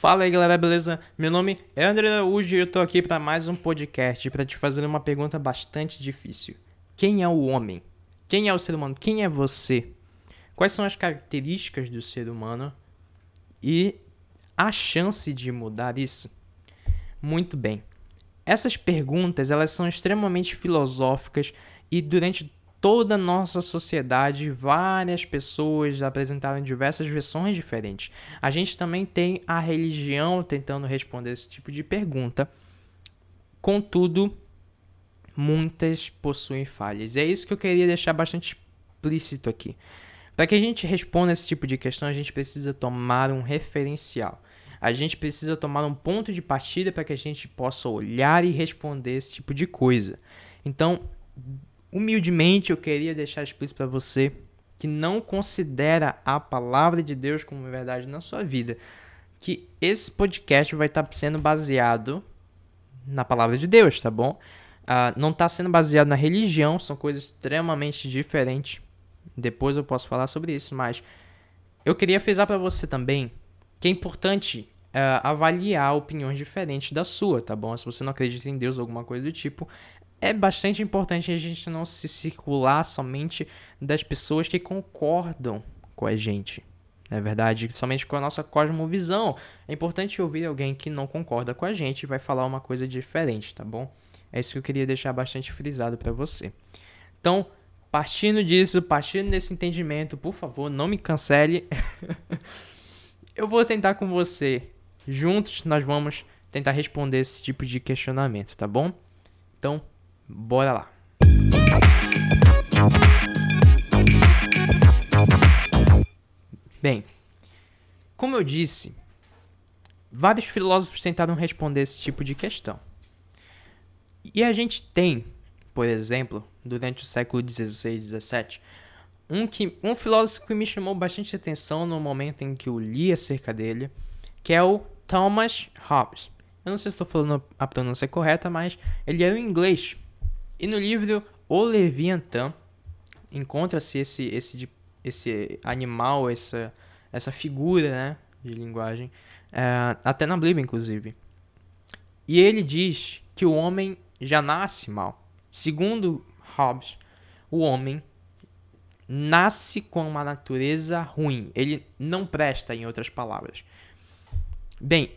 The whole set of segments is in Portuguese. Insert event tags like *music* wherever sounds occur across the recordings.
Fala aí galera, beleza? Meu nome é André Araújo e eu tô aqui para mais um podcast para te fazer uma pergunta bastante difícil. Quem é o homem? Quem é o ser humano? Quem é você? Quais são as características do ser humano e a chance de mudar isso? Muito bem. Essas perguntas, elas são extremamente filosóficas e durante toda a nossa sociedade, várias pessoas apresentaram diversas versões diferentes. A gente também tem a religião tentando responder esse tipo de pergunta. Contudo, muitas possuem falhas. E é isso que eu queria deixar bastante explícito aqui. Para que a gente responda esse tipo de questão, a gente precisa tomar um referencial. A gente precisa tomar um ponto de partida para que a gente possa olhar e responder esse tipo de coisa. Então, humildemente eu queria deixar explícito para você que não considera a palavra de Deus como verdade na sua vida, que esse podcast vai estar tá sendo baseado na palavra de Deus, tá bom? Uh, não está sendo baseado na religião, são coisas extremamente diferentes. Depois eu posso falar sobre isso, mas eu queria frisar para você também que é importante uh, avaliar opiniões diferentes da sua, tá bom? Se você não acredita em Deus ou alguma coisa do tipo, é bastante importante a gente não se circular somente das pessoas que concordam com a gente. Na é verdade, somente com a nossa cosmovisão. É importante ouvir alguém que não concorda com a gente e vai falar uma coisa diferente, tá bom? É isso que eu queria deixar bastante frisado para você. Então, partindo disso, partindo desse entendimento, por favor, não me cancele. *laughs* eu vou tentar com você. Juntos nós vamos tentar responder esse tipo de questionamento, tá bom? Então, Bora lá. Bem, como eu disse, vários filósofos tentaram responder esse tipo de questão. E a gente tem, por exemplo, durante o século XVI e XVII, um, que, um filósofo que me chamou bastante atenção no momento em que eu li acerca dele, que é o Thomas Hobbes. Eu não sei se estou falando a pronúncia correta, mas ele é um inglês e no livro O Leviatã encontra-se esse, esse, esse animal, essa, essa figura né, de linguagem, é, até na Bíblia, inclusive. E ele diz que o homem já nasce mal. Segundo Hobbes, o homem nasce com uma natureza ruim. Ele não presta, em outras palavras. Bem,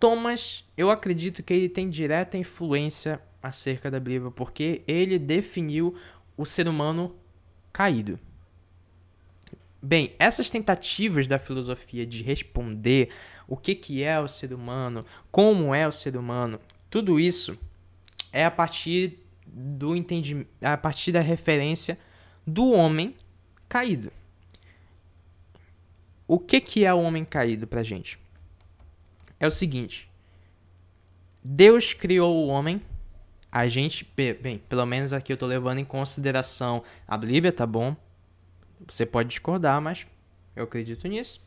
Thomas, eu acredito que ele tem direta influência acerca da Bíblia, porque ele definiu o ser humano caído. Bem, essas tentativas da filosofia de responder o que, que é o ser humano, como é o ser humano, tudo isso é a partir do entendimento, a partir da referência do homem caído. O que, que é o homem caído pra gente? É o seguinte: Deus criou o homem a gente, bem, pelo menos aqui eu tô levando em consideração a Bíblia, tá bom? Você pode discordar, mas eu acredito nisso.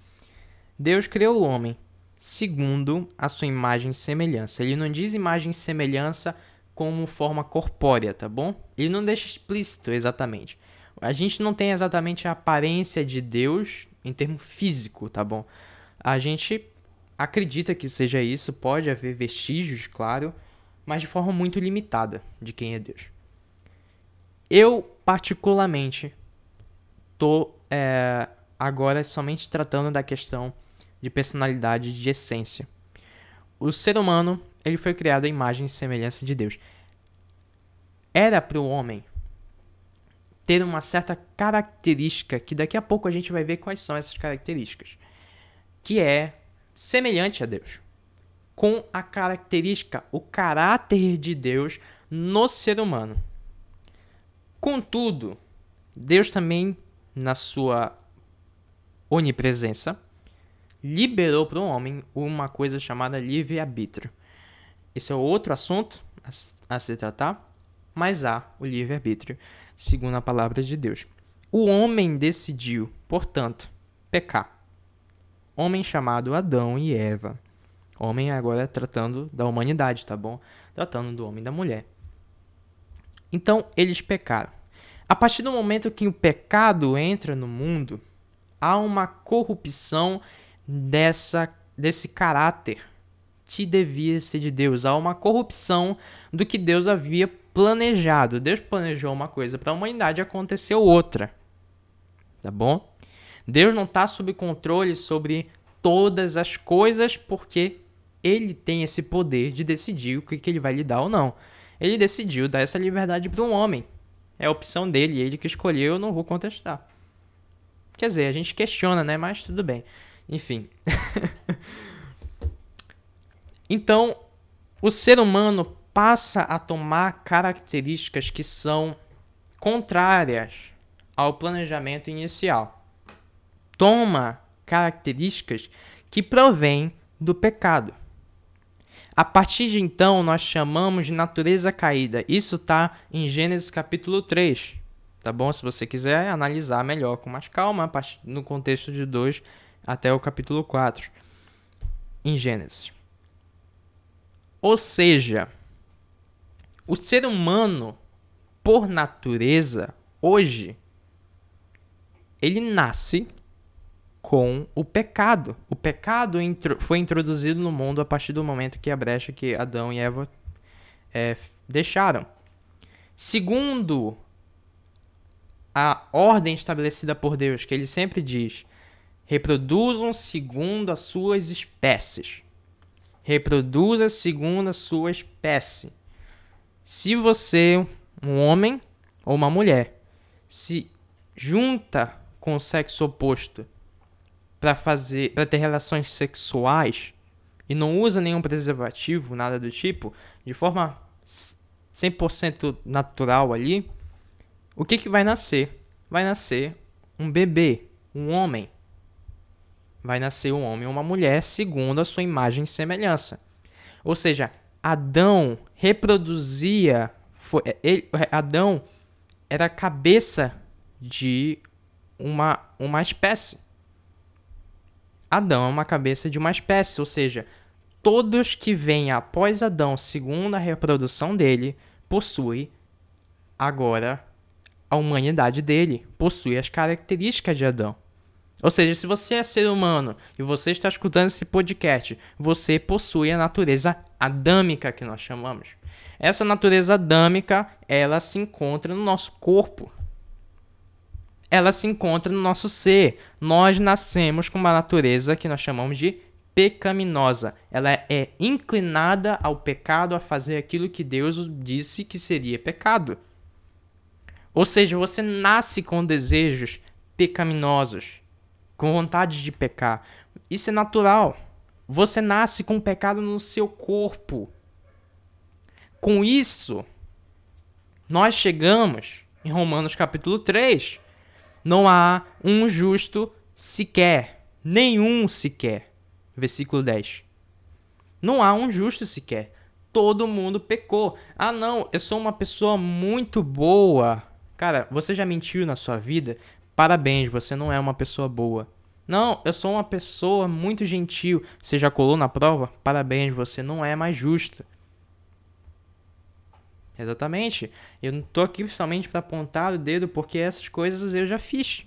Deus criou o homem segundo a sua imagem e semelhança. Ele não diz imagem e semelhança como forma corpórea, tá bom? Ele não deixa explícito exatamente. A gente não tem exatamente a aparência de Deus em termo físico, tá bom? A gente acredita que seja isso, pode haver vestígios, claro, mas de forma muito limitada de quem é Deus. Eu, particularmente, tô é, agora somente tratando da questão de personalidade de essência. O ser humano ele foi criado à imagem e semelhança de Deus. Era para o homem ter uma certa característica que daqui a pouco a gente vai ver quais são essas características, que é semelhante a Deus com a característica, o caráter de Deus no ser humano. Contudo, Deus também, na sua onipresença, liberou para o homem uma coisa chamada livre-arbítrio. Esse é outro assunto a, se tratar, mas há o livre-arbítrio, segundo a palavra de Deus. O homem decidiu, portanto, pecar. Homem chamado Adão e Eva Homem agora tratando da humanidade, tá bom? Tratando do homem e da mulher. Então, eles pecaram. A partir do momento que o pecado entra no mundo, há uma corrupção dessa desse caráter que devia ser de Deus. Há uma corrupção do que Deus havia planejado. Deus planejou uma coisa para a humanidade, aconteceu outra. Tá bom? Deus não está sob controle sobre todas as coisas porque ele tem esse poder de decidir o que, que ele vai lhe dar ou não. Ele decidiu dar essa liberdade para um homem. É a opção dele, ele que escolheu, eu não vou contestar. Quer dizer, a gente questiona, né? Mas tudo bem. Enfim. *laughs* então, o ser humano passa a tomar características que são contrárias ao planejamento inicial. Toma características que provêm do pecado. A partir de então, nós chamamos de natureza caída. Isso está em Gênesis capítulo 3. Tá bom? Se você quiser analisar melhor com mais calma, no contexto de 2 até o capítulo 4. Em Gênesis. Ou seja, o ser humano, por natureza, hoje, ele nasce com o pecado. O pecado foi introduzido no mundo a partir do momento que a brecha que Adão e Eva é, deixaram. Segundo a ordem estabelecida por Deus, que ele sempre diz: reproduzam segundo as suas espécies. Reproduza segundo a sua espécie. Se você, um homem ou uma mulher, se junta com o sexo oposto para fazer, para ter relações sexuais e não usa nenhum preservativo, nada do tipo, de forma 100% natural ali, o que que vai nascer? Vai nascer um bebê, um homem. Vai nascer um homem ou uma mulher segundo a sua imagem e semelhança. Ou seja, Adão reproduzia, foi, ele, Adão era a cabeça de uma, uma espécie. Adão é uma cabeça de uma espécie, ou seja, todos que vêm após Adão, segundo a reprodução dele, possuem agora a humanidade dele, possui as características de Adão. Ou seja, se você é ser humano e você está escutando esse podcast, você possui a natureza adâmica que nós chamamos. Essa natureza adâmica, ela se encontra no nosso corpo ela se encontra no nosso ser. Nós nascemos com uma natureza que nós chamamos de pecaminosa. Ela é inclinada ao pecado, a fazer aquilo que Deus disse que seria pecado. Ou seja, você nasce com desejos pecaminosos, com vontade de pecar. Isso é natural. Você nasce com pecado no seu corpo. Com isso, nós chegamos em Romanos capítulo 3, não há um justo sequer, nenhum sequer. Versículo 10. Não há um justo sequer. Todo mundo pecou. Ah, não, eu sou uma pessoa muito boa. Cara, você já mentiu na sua vida? Parabéns, você não é uma pessoa boa. Não, eu sou uma pessoa muito gentil. Você já colou na prova? Parabéns, você não é mais justo. Exatamente. Eu não tô aqui somente para apontar o dedo porque essas coisas eu já fiz.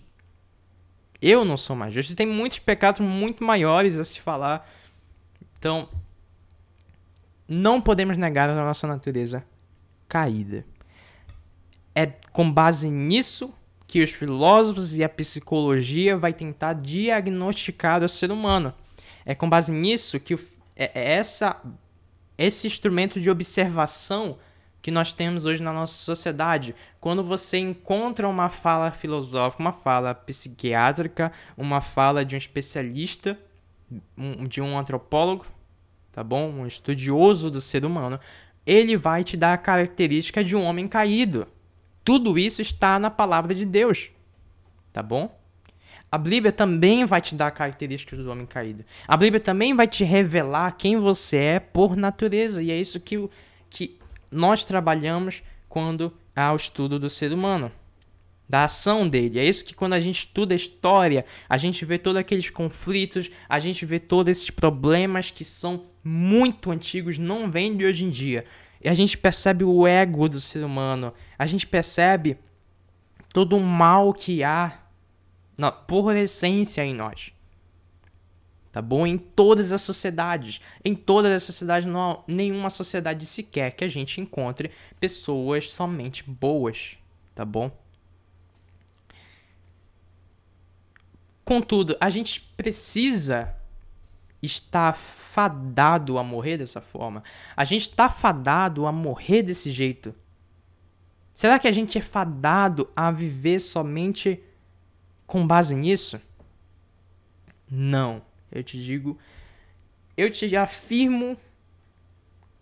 Eu não sou mais justo. Tem muitos pecados muito maiores a se falar. Então, não podemos negar a nossa natureza caída. É com base nisso que os filósofos e a psicologia vai tentar diagnosticar o ser humano. É com base nisso que é, é essa esse instrumento de observação que nós temos hoje na nossa sociedade. Quando você encontra uma fala filosófica, uma fala psiquiátrica, uma fala de um especialista, de um antropólogo, tá bom? Um estudioso do ser humano, ele vai te dar a característica de um homem caído. Tudo isso está na palavra de Deus, tá bom? A Bíblia também vai te dar características do homem caído. A Bíblia também vai te revelar quem você é por natureza. E é isso que, que nós trabalhamos quando há o estudo do ser humano, da ação dele. É isso que quando a gente estuda a história, a gente vê todos aqueles conflitos, a gente vê todos esses problemas que são muito antigos, não vêm de hoje em dia. E a gente percebe o ego do ser humano, a gente percebe todo o mal que há na, por essência em nós. Tá bom? Em todas as sociedades. Em todas as sociedades, não há nenhuma sociedade sequer que a gente encontre pessoas somente boas, tá bom? Contudo, a gente precisa estar fadado a morrer dessa forma. A gente está fadado a morrer desse jeito. Será que a gente é fadado a viver somente com base nisso? Não. Eu te digo, eu te afirmo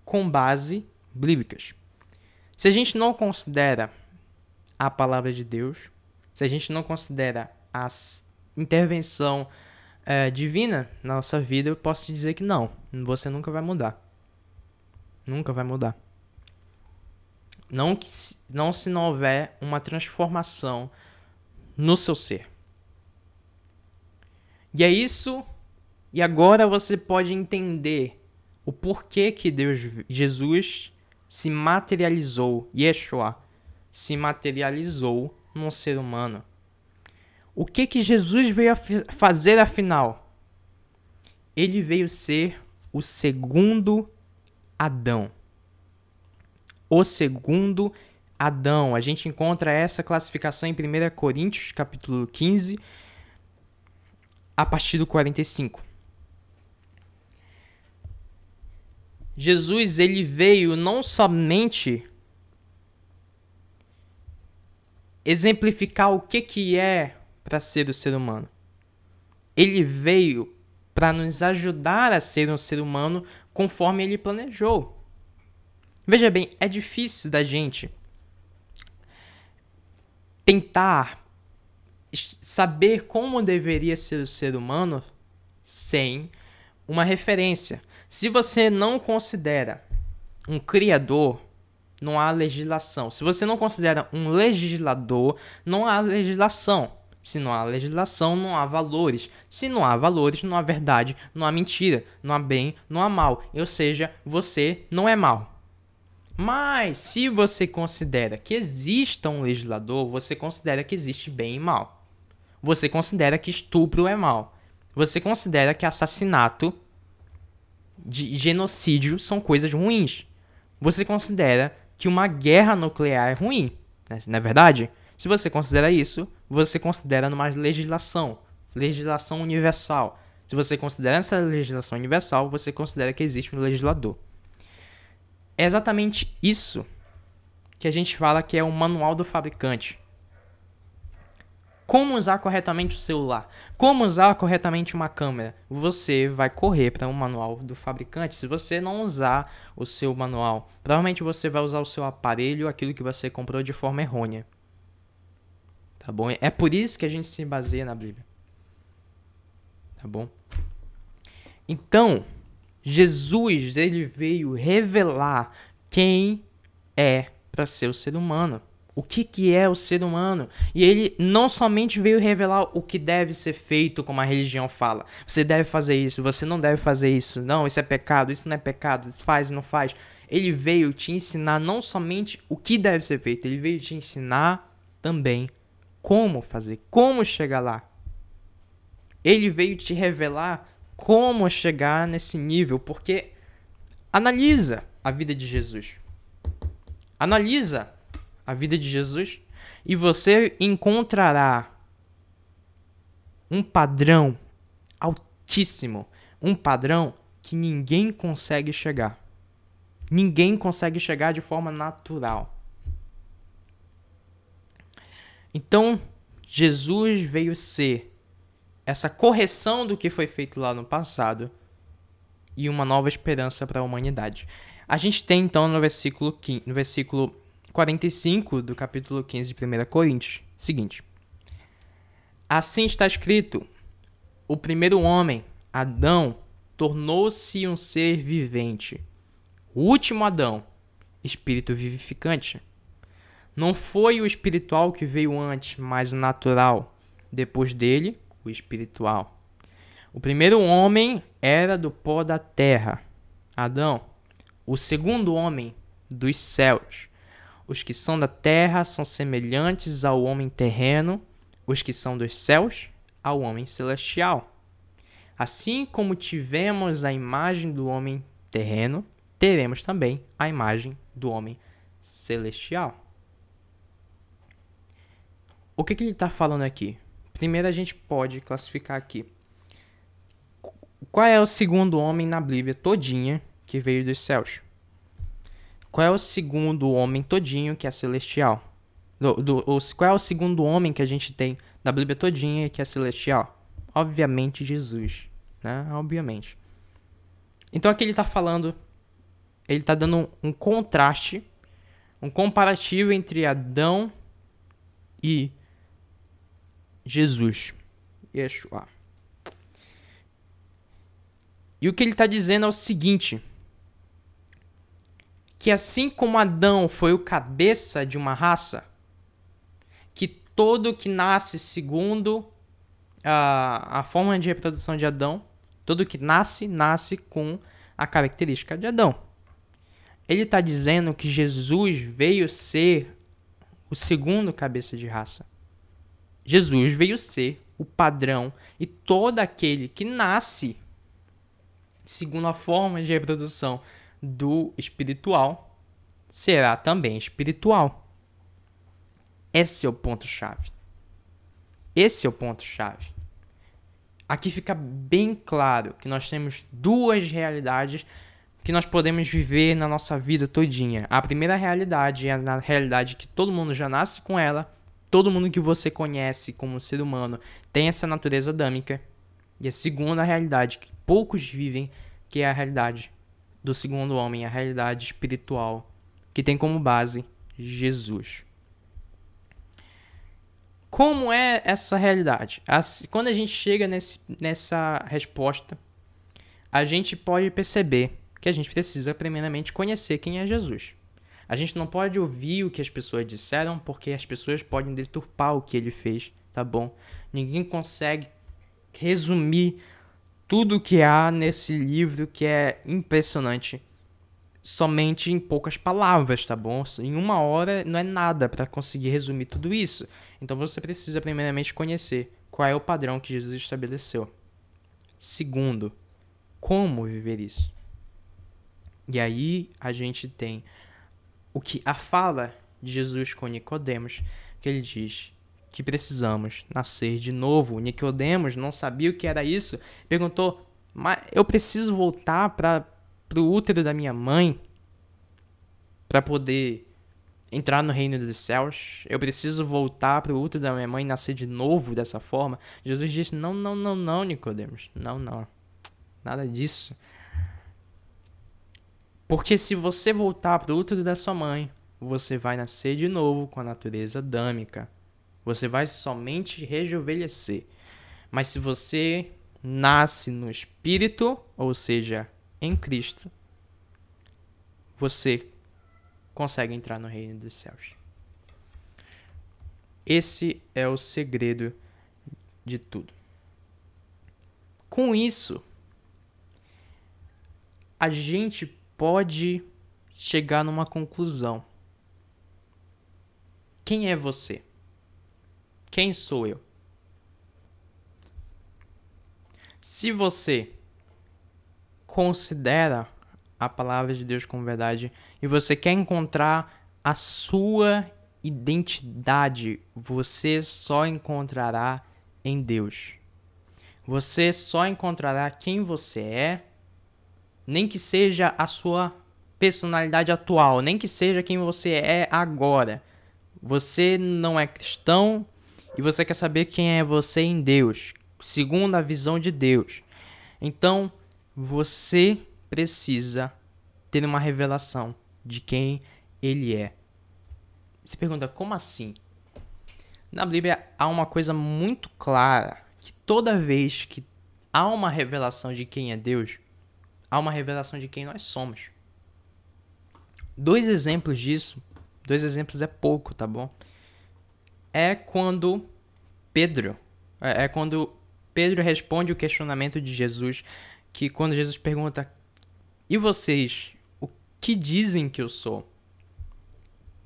com base bíblicas. Se a gente não considera a palavra de Deus, se a gente não considera as intervenção é, divina na nossa vida, eu posso te dizer que não, você nunca vai mudar. Nunca vai mudar. Não, que, não se não houver uma transformação no seu ser. E é isso. E agora você pode entender o porquê que Deus, Jesus, se materializou, Yeshua, se materializou num ser humano. O que que Jesus veio fazer afinal? Ele veio ser o segundo Adão. O segundo Adão. A gente encontra essa classificação em 1 Coríntios, capítulo 15, a partir do 45. Jesus ele veio não somente exemplificar o que, que é para ser o ser humano. Ele veio para nos ajudar a ser um ser humano conforme ele planejou. Veja bem, é difícil da gente tentar saber como deveria ser o ser humano sem uma referência. Se você não considera um criador, não há legislação. Se você não considera um legislador, não há legislação. Se não há legislação, não há valores. Se não há valores, não há verdade, não há mentira, não há bem, não há mal. Ou seja, você não é mal. Mas se você considera que exista um legislador, você considera que existe bem e mal. Você considera que estupro é mal. Você considera que assassinato, de genocídio são coisas ruins. Você considera que uma guerra nuclear é ruim, né? não é verdade? Se você considera isso, você considera numa legislação, legislação universal. Se você considera essa legislação universal, você considera que existe um legislador. É exatamente isso que a gente fala que é o manual do fabricante. Como usar corretamente o celular? Como usar corretamente uma câmera? Você vai correr para um manual do fabricante. Se você não usar o seu manual, provavelmente você vai usar o seu aparelho, aquilo que você comprou de forma errônea. Tá bom? É por isso que a gente se baseia na Bíblia. Tá bom? Então, Jesus, ele veio revelar quem é para ser o ser humano. O que, que é o ser humano? E ele não somente veio revelar o que deve ser feito, como a religião fala. Você deve fazer isso, você não deve fazer isso. Não, isso é pecado, isso não é pecado, faz, não faz. Ele veio te ensinar não somente o que deve ser feito, ele veio te ensinar também como fazer, como chegar lá. Ele veio te revelar como chegar nesse nível, porque analisa a vida de Jesus. Analisa a vida de Jesus e você encontrará um padrão altíssimo, um padrão que ninguém consegue chegar. Ninguém consegue chegar de forma natural. Então, Jesus veio ser essa correção do que foi feito lá no passado e uma nova esperança para a humanidade. A gente tem então no versículo 15, no versículo 45 do capítulo 15 de 1 Coríntios, seguinte: Assim está escrito: O primeiro homem, Adão, tornou-se um ser vivente. O último Adão, espírito vivificante. Não foi o espiritual que veio antes, mas o natural. Depois dele, o espiritual. O primeiro homem era do pó da terra, Adão. O segundo homem, dos céus. Os que são da terra são semelhantes ao homem terreno, os que são dos céus, ao homem celestial. Assim como tivemos a imagem do homem terreno, teremos também a imagem do homem celestial. O que, que ele está falando aqui? Primeiro a gente pode classificar aqui. Qual é o segundo homem na Bíblia todinha que veio dos céus? Qual é o segundo homem todinho que é celestial? Do, do, qual é o segundo homem que a gente tem da Bíblia todinha que é celestial? Obviamente Jesus, né? Obviamente. Então aqui ele está falando, ele está dando um, um contraste, um comparativo entre Adão e Jesus, Yeshua. E o que ele está dizendo é o seguinte: que assim como Adão foi o cabeça de uma raça, que todo que nasce segundo a, a forma de reprodução de Adão, todo que nasce, nasce com a característica de Adão. Ele está dizendo que Jesus veio ser o segundo cabeça de raça. Jesus veio ser o padrão e todo aquele que nasce segundo a forma de reprodução do espiritual será também espiritual. Esse é o ponto chave. Esse é o ponto chave. Aqui fica bem claro que nós temos duas realidades que nós podemos viver na nossa vida todinha. A primeira realidade é a realidade que todo mundo já nasce com ela todo mundo que você conhece como ser humano tem essa natureza adâmica. E a segunda realidade que poucos vivem, que é a realidade do segundo homem, a realidade espiritual, que tem como base Jesus. Como é essa realidade? Quando a gente chega nesse, nessa resposta, a gente pode perceber que a gente precisa primeiramente conhecer quem é Jesus. A gente não pode ouvir o que as pessoas disseram, porque as pessoas podem deturpar o que ele fez, tá bom? Ninguém consegue resumir tudo que há nesse livro que é impressionante somente em poucas palavras, tá bom? Em uma hora não é nada para conseguir resumir tudo isso. Então você precisa primeiramente conhecer qual é o padrão que Jesus estabeleceu. Segundo, como viver isso. E aí a gente tem o que a fala de Jesus com Nicodemos, que ele diz que precisamos nascer de novo. Nicodemos não sabia o que era isso, perguntou: "Mas eu preciso voltar para o útero da minha mãe para poder entrar no reino dos céus? Eu preciso voltar para o útero da minha mãe e nascer de novo dessa forma?" Jesus disse: "Não, não, não, não, Nicodemos. Não, não. Nada disso. Porque se você voltar para o útero da sua mãe, você vai nascer de novo com a natureza adâmica. Você vai somente rejuvenescer. Mas se você nasce no espírito, ou seja, em Cristo, você consegue entrar no reino dos céus. Esse é o segredo de tudo. Com isso, a gente pode chegar numa conclusão. Quem é você? Quem sou eu? Se você considera a palavra de Deus como verdade e você quer encontrar a sua identidade, você só encontrará em Deus. Você só encontrará quem você é nem que seja a sua personalidade atual, nem que seja quem você é agora. Você não é cristão e você quer saber quem é você em Deus, segundo a visão de Deus. Então, você precisa ter uma revelação de quem ele é. Você pergunta, como assim? Na Bíblia há uma coisa muito clara, que toda vez que há uma revelação de quem é Deus, há uma revelação de quem nós somos. Dois exemplos disso, dois exemplos é pouco, tá bom? É quando Pedro, é, é quando Pedro responde o questionamento de Jesus, que quando Jesus pergunta: "E vocês, o que dizem que eu sou?"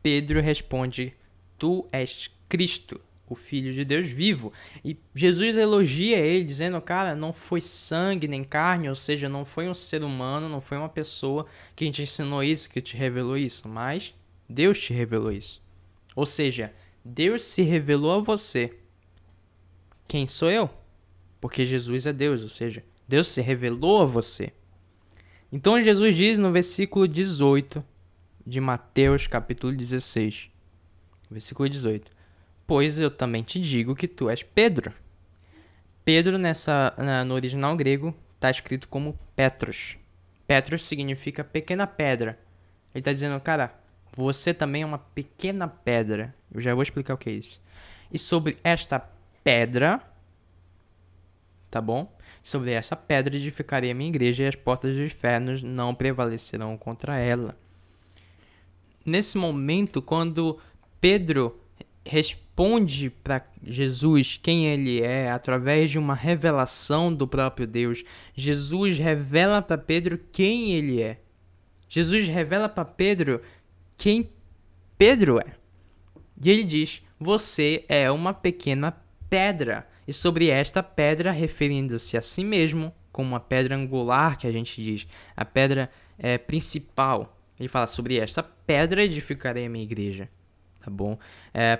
Pedro responde: "Tu és Cristo, o Filho de Deus vivo. E Jesus elogia ele, dizendo, cara, não foi sangue nem carne, ou seja, não foi um ser humano, não foi uma pessoa que te ensinou isso, que te revelou isso, mas Deus te revelou isso. Ou seja, Deus se revelou a você. Quem sou eu? Porque Jesus é Deus, ou seja, Deus se revelou a você. Então Jesus diz no versículo 18 de Mateus, capítulo 16, versículo 18: Pois eu também te digo que tu és Pedro. Pedro, nessa, no original grego, está escrito como Petros. Petros significa pequena pedra. Ele está dizendo, cara, você também é uma pequena pedra. Eu já vou explicar o que é isso. E sobre esta pedra, tá bom? Sobre essa pedra edificarei a minha igreja e as portas dos infernos não prevalecerão contra ela. Nesse momento, quando Pedro responde para Jesus quem ele é através de uma revelação do próprio Deus, Jesus revela para Pedro quem ele é. Jesus revela para Pedro quem Pedro é. E ele diz: Você é uma pequena pedra. E sobre esta pedra, referindo-se a si mesmo, como uma pedra angular que a gente diz, a pedra é, principal. Ele fala: Sobre esta pedra edificarei a minha igreja. Tá bom? É,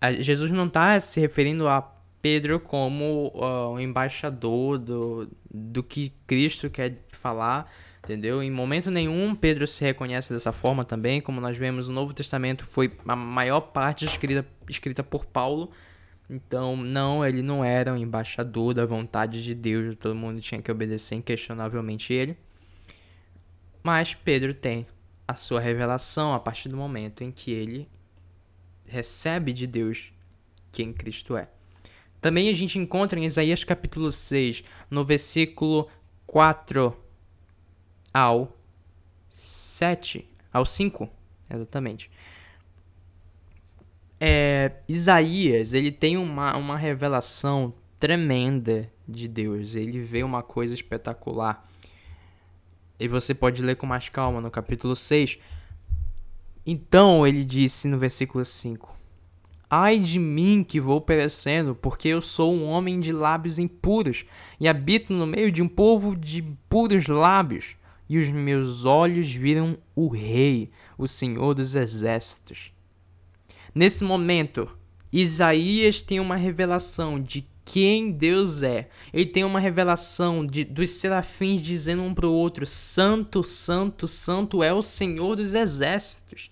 a, Jesus não está se referindo a Pedro como uh, o embaixador do, do que Cristo quer falar entendeu? Em momento nenhum Pedro se reconhece dessa forma também, como nós vemos o Novo Testamento foi a maior parte escrita, escrita por Paulo. Então, não, ele não era um embaixador da vontade de Deus, todo mundo tinha que obedecer inquestionavelmente ele. Mas Pedro tem a sua revelação a partir do momento em que ele recebe de Deus quem Cristo é. Também a gente encontra em Isaías capítulo 6, no versículo 4 ao 7, ao 5, exatamente. É, Isaías, ele tem uma, uma revelação tremenda de Deus. Ele vê uma coisa espetacular. E você pode ler com mais calma no capítulo 6. Então ele disse no versículo 5: Ai de mim que vou perecendo, porque eu sou um homem de lábios impuros e habito no meio de um povo de puros lábios e os meus olhos viram o Rei, o Senhor dos Exércitos. Nesse momento, Isaías tem uma revelação de quem Deus é. Ele tem uma revelação de, dos serafins dizendo um para o outro: Santo, Santo, Santo é o Senhor dos Exércitos.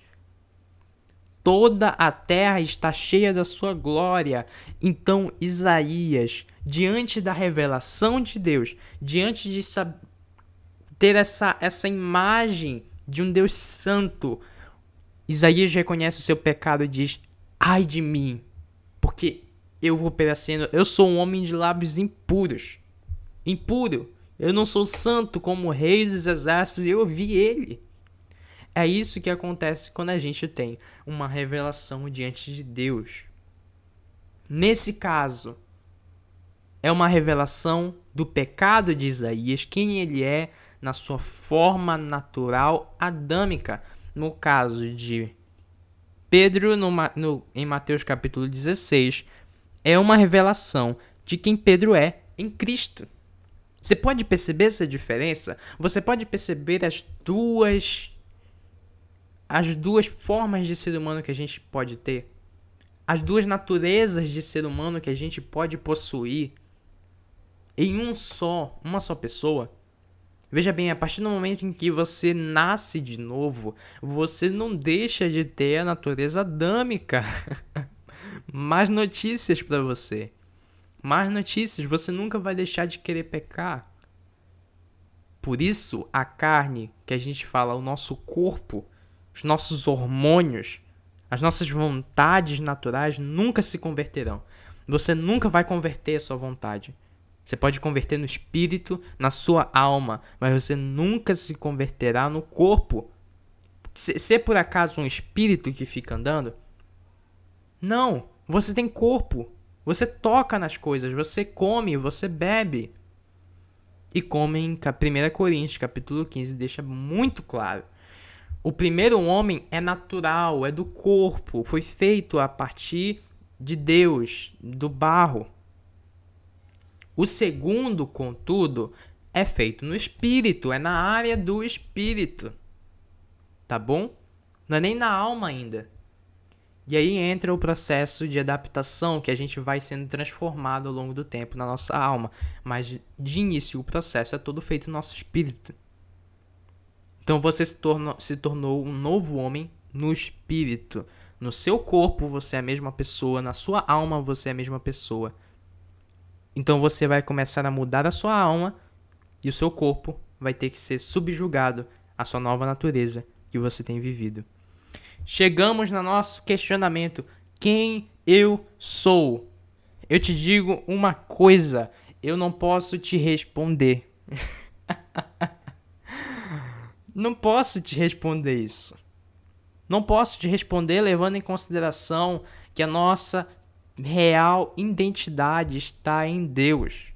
Toda a terra está cheia da sua glória. Então, Isaías, diante da revelação de Deus, diante de, ter essa, essa imagem de um Deus santo. Isaías reconhece o seu pecado e diz: Ai de mim, porque eu vou perecendo. Eu sou um homem de lábios impuros. Impuro. Eu não sou santo como o rei dos exércitos eu vi ele. É isso que acontece quando a gente tem uma revelação diante de Deus. Nesse caso, é uma revelação do pecado de Isaías, quem ele é, na sua forma natural adâmica. No caso de Pedro, no, no, em Mateus capítulo 16, é uma revelação de quem Pedro é em Cristo. Você pode perceber essa diferença? Você pode perceber as duas as duas formas de ser humano que a gente pode ter? As duas naturezas de ser humano que a gente pode possuir em um só, uma só pessoa? Veja bem, a partir do momento em que você nasce de novo, você não deixa de ter a natureza adâmica. *laughs* Mais notícias para você. Mais notícias, você nunca vai deixar de querer pecar. Por isso, a carne que a gente fala, o nosso corpo, os nossos hormônios, as nossas vontades naturais nunca se converterão. Você nunca vai converter a sua vontade. Você pode converter no espírito, na sua alma, mas você nunca se converterá no corpo. Se, se é por acaso um espírito que fica andando, não, você tem corpo. Você toca nas coisas, você come, você bebe. E come em 1 Coríntios, capítulo 15, deixa muito claro. O primeiro homem é natural, é do corpo, foi feito a partir de Deus, do barro. O segundo, contudo, é feito no espírito, é na área do espírito. Tá bom? Não é nem na alma ainda. E aí entra o processo de adaptação que a gente vai sendo transformado ao longo do tempo na nossa alma. Mas de início o processo é todo feito no nosso espírito. Então você se tornou, se tornou um novo homem no espírito. No seu corpo você é a mesma pessoa, na sua alma você é a mesma pessoa. Então você vai começar a mudar a sua alma e o seu corpo vai ter que ser subjugado à sua nova natureza que você tem vivido. Chegamos no nosso questionamento: quem eu sou? Eu te digo uma coisa, eu não posso te responder. *laughs* não posso te responder isso. Não posso te responder levando em consideração que a nossa real identidade está em Deus.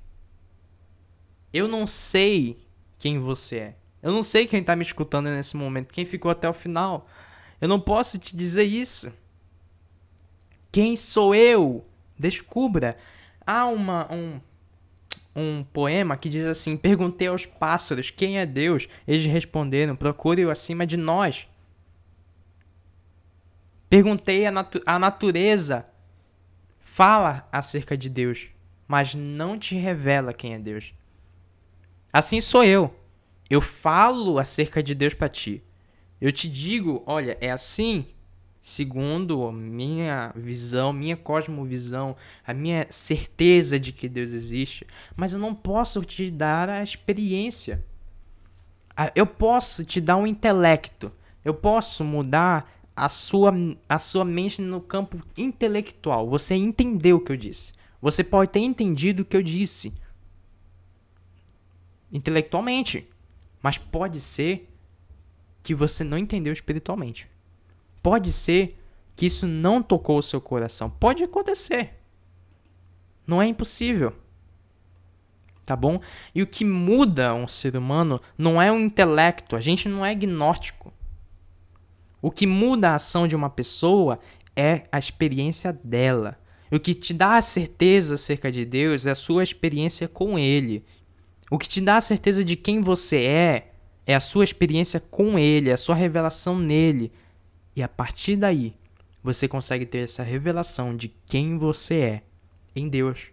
Eu não sei quem você é. Eu não sei quem está me escutando nesse momento, quem ficou até o final. Eu não posso te dizer isso. Quem sou eu? Descubra. Há uma, um, um poema que diz assim: Perguntei aos pássaros quem é Deus. Eles responderam: Procure-o acima de nós. Perguntei à natu natureza. Fala acerca de Deus, mas não te revela quem é Deus. Assim sou eu. Eu falo acerca de Deus para ti. Eu te digo, olha, é assim, segundo a minha visão, minha cosmovisão, a minha certeza de que Deus existe, mas eu não posso te dar a experiência. Ah, eu posso te dar um intelecto. Eu posso mudar a sua, a sua mente no campo intelectual. Você entendeu o que eu disse. Você pode ter entendido o que eu disse intelectualmente, mas pode ser que você não entendeu espiritualmente. Pode ser que isso não tocou o seu coração. Pode acontecer. Não é impossível. Tá bom? E o que muda um ser humano não é o intelecto. A gente não é gnóstico. O que muda a ação de uma pessoa é a experiência dela. O que te dá a certeza acerca de Deus é a sua experiência com Ele. O que te dá a certeza de quem você é é a sua experiência com Ele, a sua revelação nele. E a partir daí, você consegue ter essa revelação de quem você é em Deus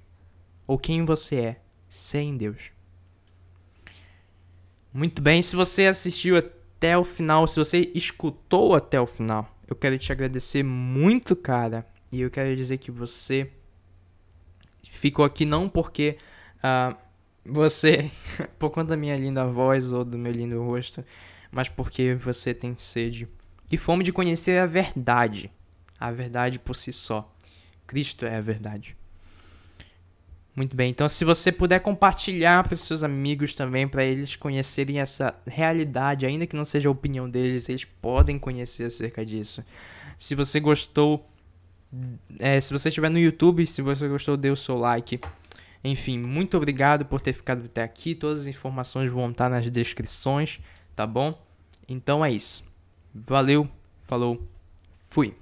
ou quem você é sem Deus. Muito bem, se você assistiu até o final, se você escutou até o final, eu quero te agradecer muito, cara. E eu quero dizer que você ficou aqui não porque uh, você, *laughs* por conta da minha linda voz ou do meu lindo rosto, mas porque você tem sede e fome de conhecer a verdade, a verdade por si só. Cristo é a verdade. Muito bem, então se você puder compartilhar para os seus amigos também, para eles conhecerem essa realidade, ainda que não seja a opinião deles, eles podem conhecer acerca disso. Se você gostou, é, se você estiver no YouTube, se você gostou, dê o seu like. Enfim, muito obrigado por ter ficado até aqui. Todas as informações vão estar nas descrições, tá bom? Então é isso. Valeu, falou, fui.